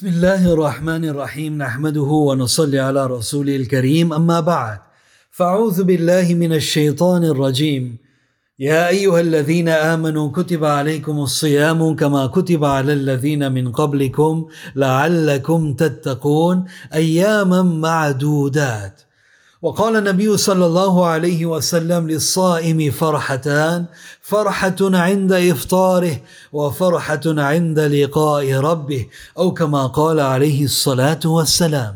بسم الله الرحمن الرحيم نحمده ونصلي على رسوله الكريم أما بعد. فأعوذ بالله من الشيطان الرجيم. يا أيها الذين آمنوا كتب عليكم الصيام كما كتب على الذين من قبلكم لعلكم تتقون. أياما معدودات. وقال النبي صلى الله عليه وسلم للصائم فرحتان فرحه عند افطاره وفرحه عند لقاء ربه أو كما قال عليه الصلاه والسلام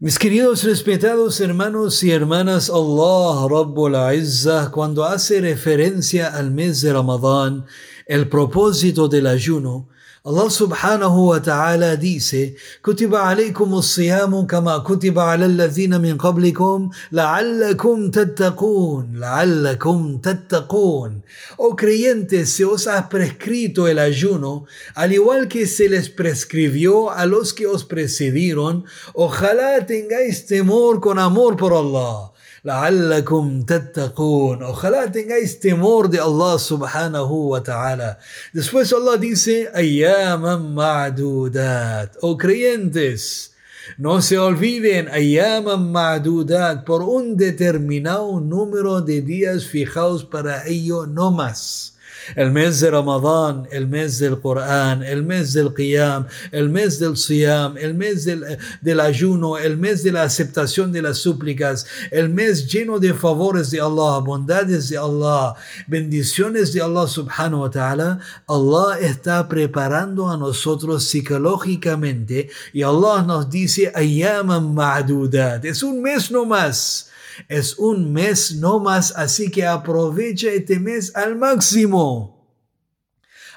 Mis queridos respetados hermanos y hermanas, Allah Rabbul Izzah, cuando hace referencia al mes de Ramadán, el propósito del ayuno, Allah subhanahu wa ta'ala dice, كتب عليكم الصيام كما كتب على الذين من قبلكم لعلكم تتقون لعلكم تتقون Oh creyentes, se os ha prescrito el ayuno, al igual que se les prescribió a los que os precedieron, ojalá tengáis temor con amor por Allah. لعلكم تتقون. Ojalá tengáis temor de Allah subhanahu wa ta'ala. Después Allah dice, ayyaman ma'dudat. Oh creyentes, no se olviden, ayyaman ma'dudat, por un determinado número de días fijados para ello no más el mes de Ramadán, el mes del Corán, el mes del Qiyam, el mes del Siyam, el mes del, ayuno, el mes de la aceptación de las súplicas, el mes lleno de favores de Allah, bondades de Allah, bendiciones de Allah subhanahu wa ta'ala, Allah está preparando a nosotros psicológicamente y Allah nos dice, ma'dudat, es un mes no más es un mes no más, así que aprovecha este mes al máximo.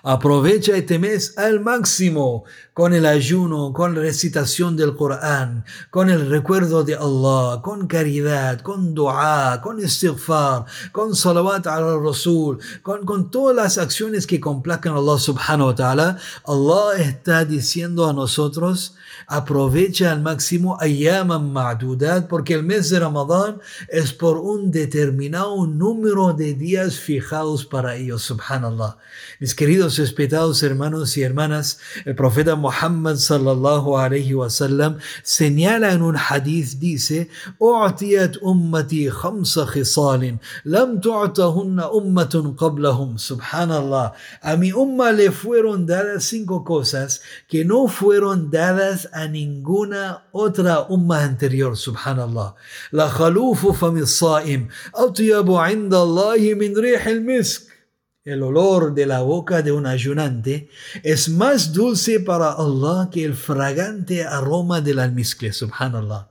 Aprovecha este mes al máximo con el ayuno, con la recitación del Corán, con el recuerdo de Allah, con caridad, con dua, con istighfar, con salawat al Rasul, con, con todas las acciones que complazcan a Allah subhanahu wa ta'ala. Allah está diciendo a nosotros, aprovecha al máximo ayyaman ma'dudat porque el mes de Ramadán es por un determinado número de días fijados para ellos, subhanallah. Mis queridos respetados hermanos y hermanas, el profeta Muhammad Muhammad sallallahu alayhi wasallam señala en un hadith, dice, U'tiyat ummati khamsa khisalin, lam tu'tahunna ummatun qablahum. Subhanallah. A mi umma le fueron dadas cinco cosas que no fueron dadas a ninguna otra umma anterior. Subhanallah. La khalufu fami saim, atyabu inda Allahi min rih al misk el olor de la boca de un ayunante es más dulce para Allah que el fragante aroma del almizcle, subhanallah.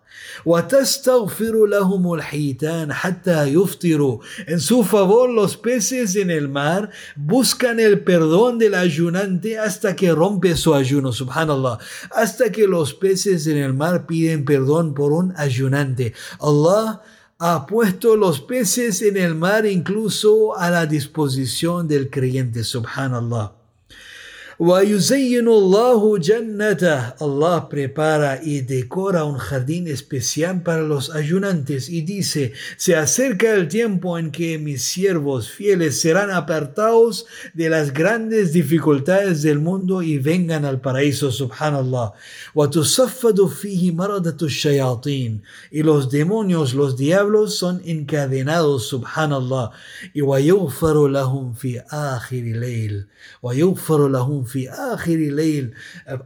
En su favor, los peces en el mar buscan el perdón del ayunante hasta que rompe su ayuno, subhanallah. Hasta que los peces en el mar piden perdón por un ayunante. Allah ha puesto los peces en el mar incluso a la disposición del creyente, subhanallah. Allah prepara y decora un jardín especial para los ayunantes y dice, se acerca el tiempo en que mis siervos fieles serán apartados de las grandes dificultades del mundo y vengan al paraíso, subhanallah. Y los demonios, los diablos son encadenados, subhanallah. Y lahum fi fi akhir layl.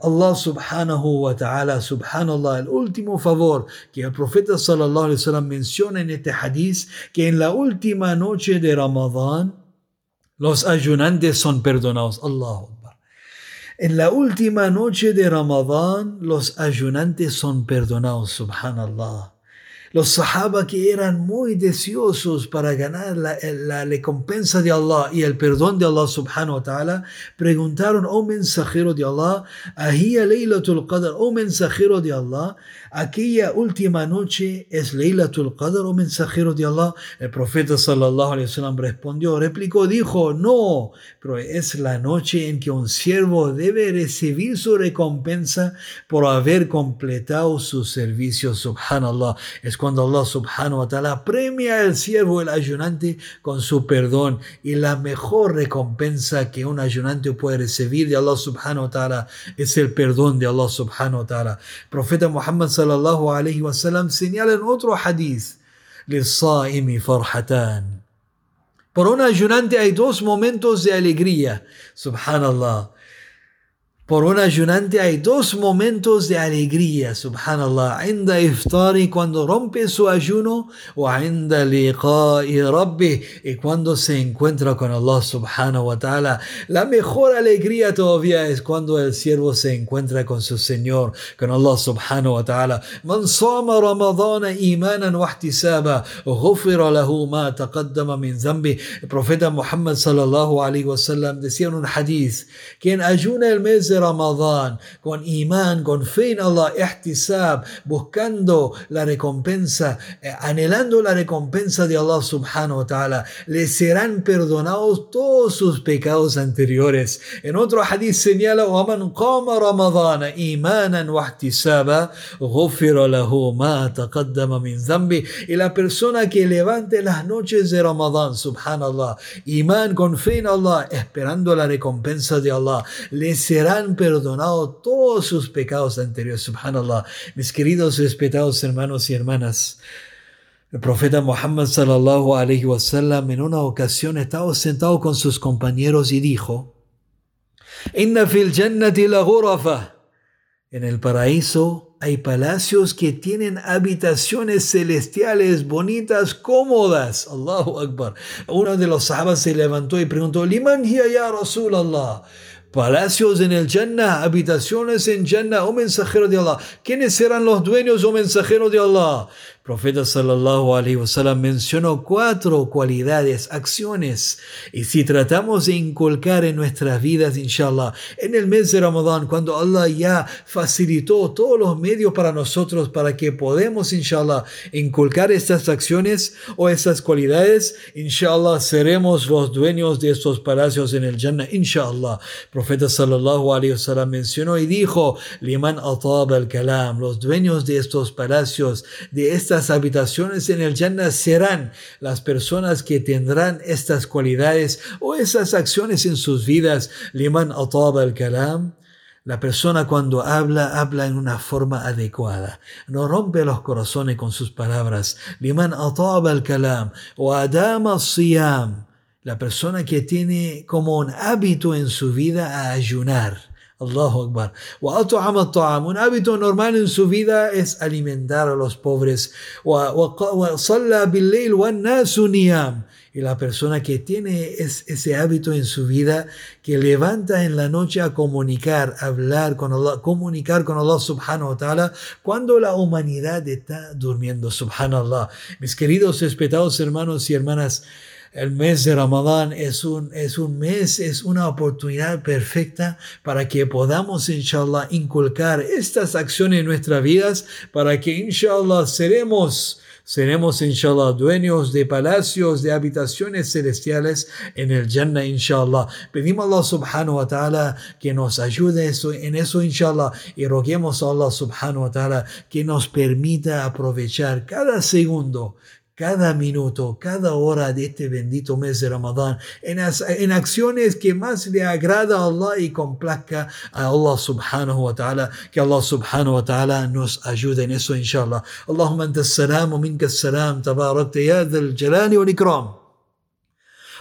Allah subhanahu wa ta'ala, subhanallah, el último favor que el profeta sallallahu alaihi wasallam menciona en este hadith, que en la última noche de Ramadán, los ayunantes son perdonados. Allah En la última noche de Ramadán, los ayunantes son perdonados, subhanallah. Los sahaba que eran muy deseosos para ganar la, la, recompensa de Allah y el perdón de Allah subhanahu wa ta'ala, preguntaron, oh mensajero de Allah, ahía Laylatul Qadr, oh mensajero de Allah, aquella última noche es Laylatul Qadr, oh mensajero de Allah. El profeta sallallahu alayhi wasallam respondió, replicó, dijo, no, pero es la noche en que un siervo debe recibir su recompensa por haber completado su servicio, subhanallah. Es cuando Allah subhanahu wa ta'ala premia al siervo, el ayunante, con su perdón. Y la mejor recompensa que un ayunante puede recibir de Allah subhanahu wa ta'ala es el perdón de Allah subhanahu wa ta'ala. Profeta Muhammad sallallahu alayhi wa sallam señala en otro hadith, للصائم فرحتان por un ayunante hay dos momentos de alegría. Subhanallah. Por un ayunante hay dos momentos de alegría, subhanallah. Inda iftari cuando rompe su ayuno, o inda liqa'i rabbi y cuando se encuentra con Allah subhanahu wa ta'ala. La mejor alegría todavía es cuando el siervo se encuentra con su Señor, con Allah subhanahu wa ta'ala. Sama ramadana imanan wa ihtisaba, ghufira lahu ma taqaddama min zambi. El profeta Muhammad sallallahu alaihi wasallam decía en un hadith, quien ayuna el mes Ramadán, con imán, con fe en Allah, ihtisab, buscando la recompensa, eh, anhelando la recompensa de Allah subhanahu wa ta'ala, le serán perdonados todos sus pecados anteriores. En otro hadith señala, وَمَنْ قَامَ رَمَضَانَ إِيمَانًا وَاحْتِسَابًا غُفِرَ لَهُ مَا تَقَدَّمَ مِنْ ذَنْبِ Y la persona que levante las noches de Ramadán, subhanallah, imán con fe en Allah, esperando la recompensa de Allah, le serán perdonado todos sus pecados anteriores. Subhanallah. Mis queridos respetados hermanos y hermanas. El profeta Muhammad sallallahu alayhi wasallam en una ocasión estaba sentado con sus compañeros y dijo: Inna fil jannati la En el paraíso hay palacios que tienen habitaciones celestiales bonitas, cómodas. Allahu Akbar. Uno de los sahabas se levantó y preguntó: Liman hiya ya Rasulallah? Palacios en el Jannah, habitaciones en Jannah, oh mensajero de Allah. ¿Quiénes serán los dueños, oh mensajero de Allah? Profeta sallallahu alaihi wasallam mencionó cuatro cualidades, acciones. Y si tratamos de inculcar en nuestras vidas, inshallah, en el mes de Ramadán, cuando Allah ya facilitó todos los medios para nosotros para que podamos, inshallah, inculcar estas acciones o estas cualidades, inshallah, seremos los dueños de estos palacios en el Jannah, inshallah. Profeta sallallahu alaihi wasallam mencionó y dijo, liman atab al-kalam, los dueños de estos palacios, de estas estas habitaciones en el Jannah serán las personas que tendrán estas cualidades o esas acciones en sus vidas. Liman atab al-kalam. La persona cuando habla, habla en una forma adecuada. No rompe los corazones con sus palabras. Liman atab al-kalam. O adama siyam. La persona que tiene como un hábito en su vida a ayunar Allahu Akbar. Un hábito normal en su vida es alimentar a los pobres. Y la persona que tiene ese hábito en su vida, que levanta en la noche a comunicar, hablar con Allah, comunicar con Allah subhanahu wa ta'ala, cuando la humanidad está durmiendo, subhanallah. Mis queridos respetados hermanos y hermanas, el mes de Ramadán es un, es un mes, es una oportunidad perfecta para que podamos, inshallah, inculcar estas acciones en nuestras vidas, para que, inshallah, seremos, seremos, inshallah, dueños de palacios, de habitaciones celestiales en el Jannah, inshallah. Pedimos a Allah subhanahu wa ta'ala que nos ayude en eso, inshallah, y roguemos a Allah subhanahu wa ta'ala que nos permita aprovechar cada segundo, cada minuto, cada hora de este bendito mes de Ramadán en, en, acciones que más le agrada a Allah y complazca a Allah subhanahu wa ta'ala. Que Allah subhanahu wa ta'ala nos ayude en eso, inshallah. Allahumma anta salam wa minka salam, tabarakta.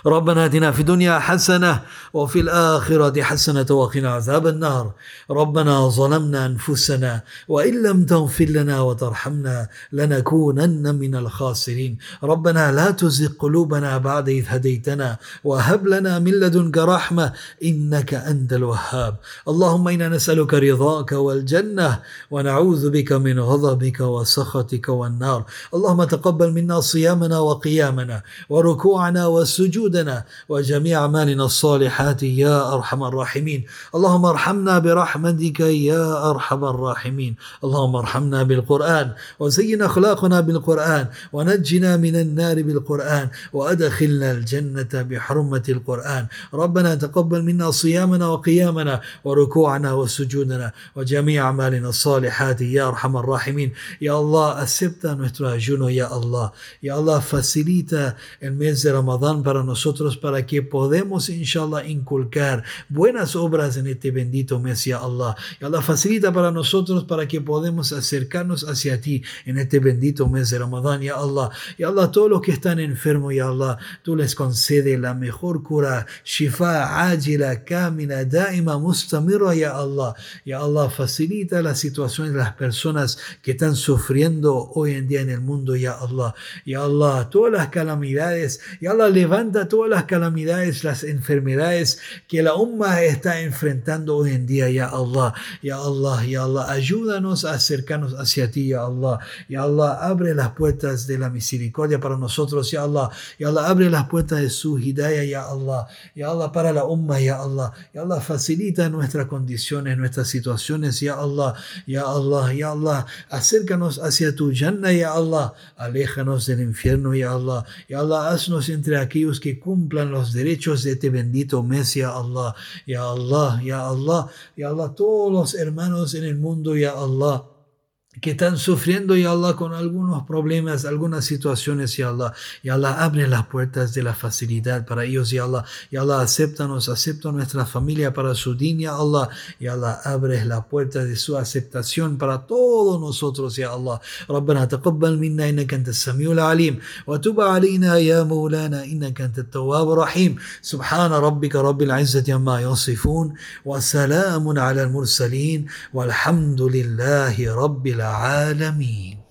ربنا آتنا في الدنيا حسنة وفي الآخرة حسنة وقنا عذاب النار. ربنا ظلمنا أنفسنا وإن لم تغفر لنا وترحمنا لنكونن من الخاسرين. ربنا لا تزغ قلوبنا بعد إذ هديتنا وهب لنا من لدنك رحمة إنك أنت الوهاب. اللهم إنا نسألك رضاك والجنة ونعوذ بك من غضبك وسخطك والنار. اللهم تقبل منا صيامنا وقيامنا وركوعنا وسجودنا وسجودنا وجميع أعمالنا الصالحات يا أرحم الراحمين. اللهم ارحمنا برحمتك يا أرحم الراحمين. اللهم ارحمنا بالقرآن وزين أخلاقنا بالقرآن ونجنا من النار بالقرآن وأدخلنا الجنة بحرمة القرآن. ربنا تقبل منا صيامنا وقيامنا وركوعنا وسجودنا وجميع أعمالنا الصالحات يا أرحم الراحمين. يا الله acepta nuestro ayuno ya Allah ya Allah facilita el mes de Ramadán para nosotros para que podamos inshallah inculcar buenas obras en este bendito mes ya Allah. Ya Allah facilita para nosotros para que podamos acercarnos hacia ti en este bendito mes de Ramadán ya Allah. Ya Allah todos los que están enfermos ya Allah tú les concede la mejor cura shifa ágila kamina daima mustamira ya Allah. Ya Allah facilita la situación de las personas que están sufriendo hoy en día en el mundo ya Allah. Ya Allah todas las calamidades ya Allah levanta todas las calamidades las enfermedades que la umma está enfrentando hoy en día ya Allah ya Allah ya Allah ayúdanos a acercarnos hacia ti ya Allah ya Allah abre las puertas de la misericordia para nosotros ya Allah ya Allah abre las puertas de su hidayah ya Allah ya Allah para la umma ya Allah ya Allah facilita nuestras condiciones nuestras situaciones ya Allah ya Allah ya Allah acércanos hacia tu Jannah ya Allah aléjanos del infierno ya Allah ya Allah haznos entre aquellos que cumplan los derechos de este bendito mes ya Allah ya Allah ya Allah ya Allah. Todos los hermanos en el mundo ya Allah que están sufriendo, ya Allah, con algunos problemas, algunas situaciones, ya Allah. Ya Allah, abre las puertas de la facilidad para ellos, ya Allah. Ya Allah, acéptanos, acepta nuestra familia para su din, ya Allah. Ya Allah, abre la puerta de su aceptación para todos nosotros, ya Allah. ربنا تقبل منا إنك أنت السميع العليم وتب علينا يا مولانا إنك أنت التواب الرحيم سبحان ربك رب العزة عما يصفون وسلام على المرسلين والحمد لله رب العالمين.